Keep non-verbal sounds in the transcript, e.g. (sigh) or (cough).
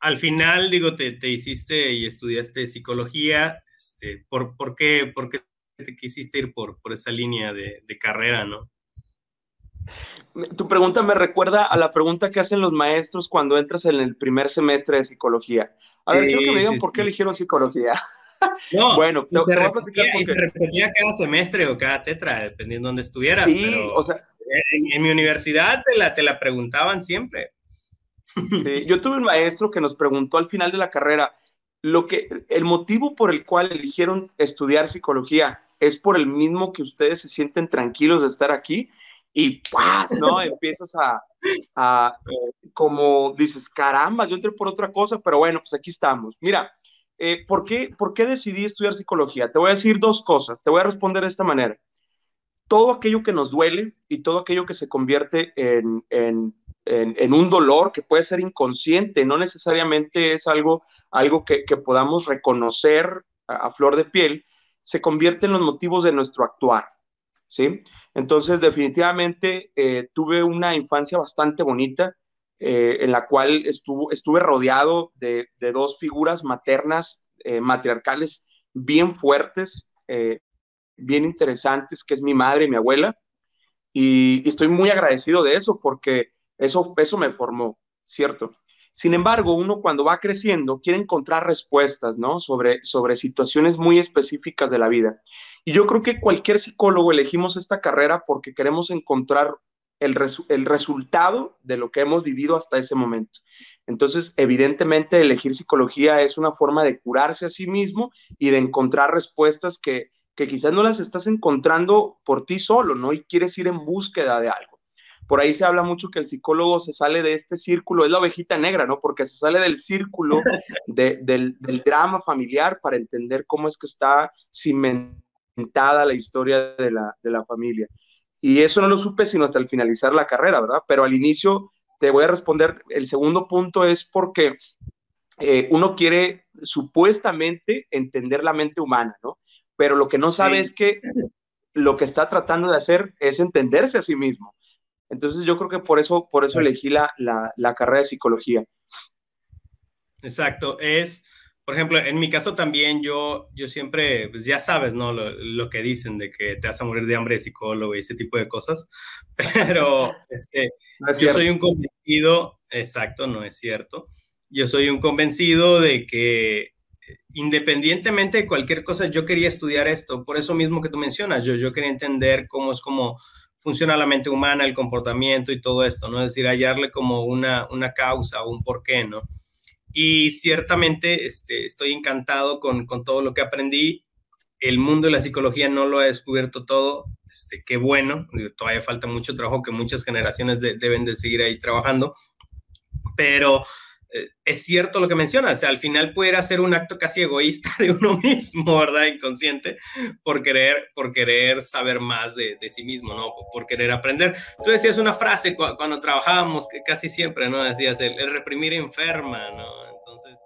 al final, digo, te, te, hiciste y estudiaste psicología, este, ¿por, por, qué, ¿por, qué, te quisiste ir por, por esa línea de, de, carrera, no? Tu pregunta me recuerda a la pregunta que hacen los maestros cuando entras en el primer semestre de psicología. A ver, quiero que me digan por qué eligieron psicología. (laughs) No, bueno, te, se, repetía, y se repetía cada semestre o cada tetra, dependiendo de dónde estuvieras. Sí, o sea, en, en, mi universidad te la, te la preguntaban siempre. Yo tuve un maestro que nos preguntó al final de la carrera, lo que, el motivo por el cual eligieron estudiar psicología es por el mismo que ustedes se sienten tranquilos de estar aquí y ¡paz! ¿no? (laughs) Empiezas a, a como dices, caramba, yo entré por otra cosa, pero bueno, pues aquí estamos. Mira, eh, ¿por, qué, ¿por qué decidí estudiar psicología? Te voy a decir dos cosas, te voy a responder de esta manera. Todo aquello que nos duele y todo aquello que se convierte en, en en, un dolor que puede ser inconsciente, no necesariamente es algo, algo que, podamos reconocer a, flor de piel, se convierte en los motivos de nuestro actuar, ¿sí? Entonces, definitivamente eh, tuve una infancia bastante bonita, eh, en la cual estuvo, estuve rodeado de, dos figuras maternas, eh, matriarcales, bien fuertes, bien interesantes, que es mi madre y mi abuela. y, estoy muy agradecido de eso porque eso, eso me formó, ¿cierto? Sin embargo, uno cuando va creciendo quiere encontrar respuestas, ¿no? Sobre, sobre situaciones muy específicas de la vida. Y yo creo que cualquier psicólogo elegimos esta carrera porque queremos encontrar el, el resultado de lo que hemos vivido hasta ese momento. Entonces, evidentemente, elegir psicología es una forma de curarse a sí mismo y de encontrar respuestas que, que quizás no las estás encontrando por ti solo, ¿no? Y quieres ir en búsqueda de algo por ahí se habla mucho que el psicólogo se sale de este círculo, es la ovejita negra, ¿no? Porque se sale del círculo (laughs) del, drama familiar para entender cómo es que está cimentada la historia de la, familia. Y eso no lo supe sino hasta el finalizar la carrera, ¿verdad? Pero al inicio te voy a responder, el segundo punto es porque eh, uno quiere supuestamente entender la mente humana, ¿no? Pero lo que no sabe es que lo que está tratando de hacer es entenderse a sí mismo. Entonces yo creo que por eso, por eso elegí la, la, carrera de psicología. Exacto, es, por ejemplo, en mi caso también yo, yo siempre, pues ya sabes, ¿no? Lo, que dicen de que te vas a morir de hambre de psicólogo y ese tipo de cosas, (laughs) pero este, yo soy un convencido, exacto, no es cierto, yo soy un convencido de que eh, independientemente de cualquier cosa, yo quería estudiar esto, por eso mismo que tú mencionas, yo, yo quería entender cómo es como funciona la mente humana, el comportamiento y todo esto, ¿no? Es decir, hallarle como una, una causa o un porqué, ¿no? Y ciertamente este, estoy encantado con, con, todo lo que aprendí. El mundo de la psicología no lo ha descubierto todo. Este, qué bueno, todavía falta mucho trabajo que muchas generaciones deben de seguir ahí trabajando, pero es cierto lo que mencionas, o sea, al final puede ser un acto casi egoísta (laughs) de uno mismo, ¿verdad? Inconsciente, por querer, por querer saber más de, de sí mismo, ¿no? Por, querer aprender. Tú decías una frase cuando trabajábamos, que casi siempre, ¿no? Decías, el, el reprimir enferma, ¿no? Entonces...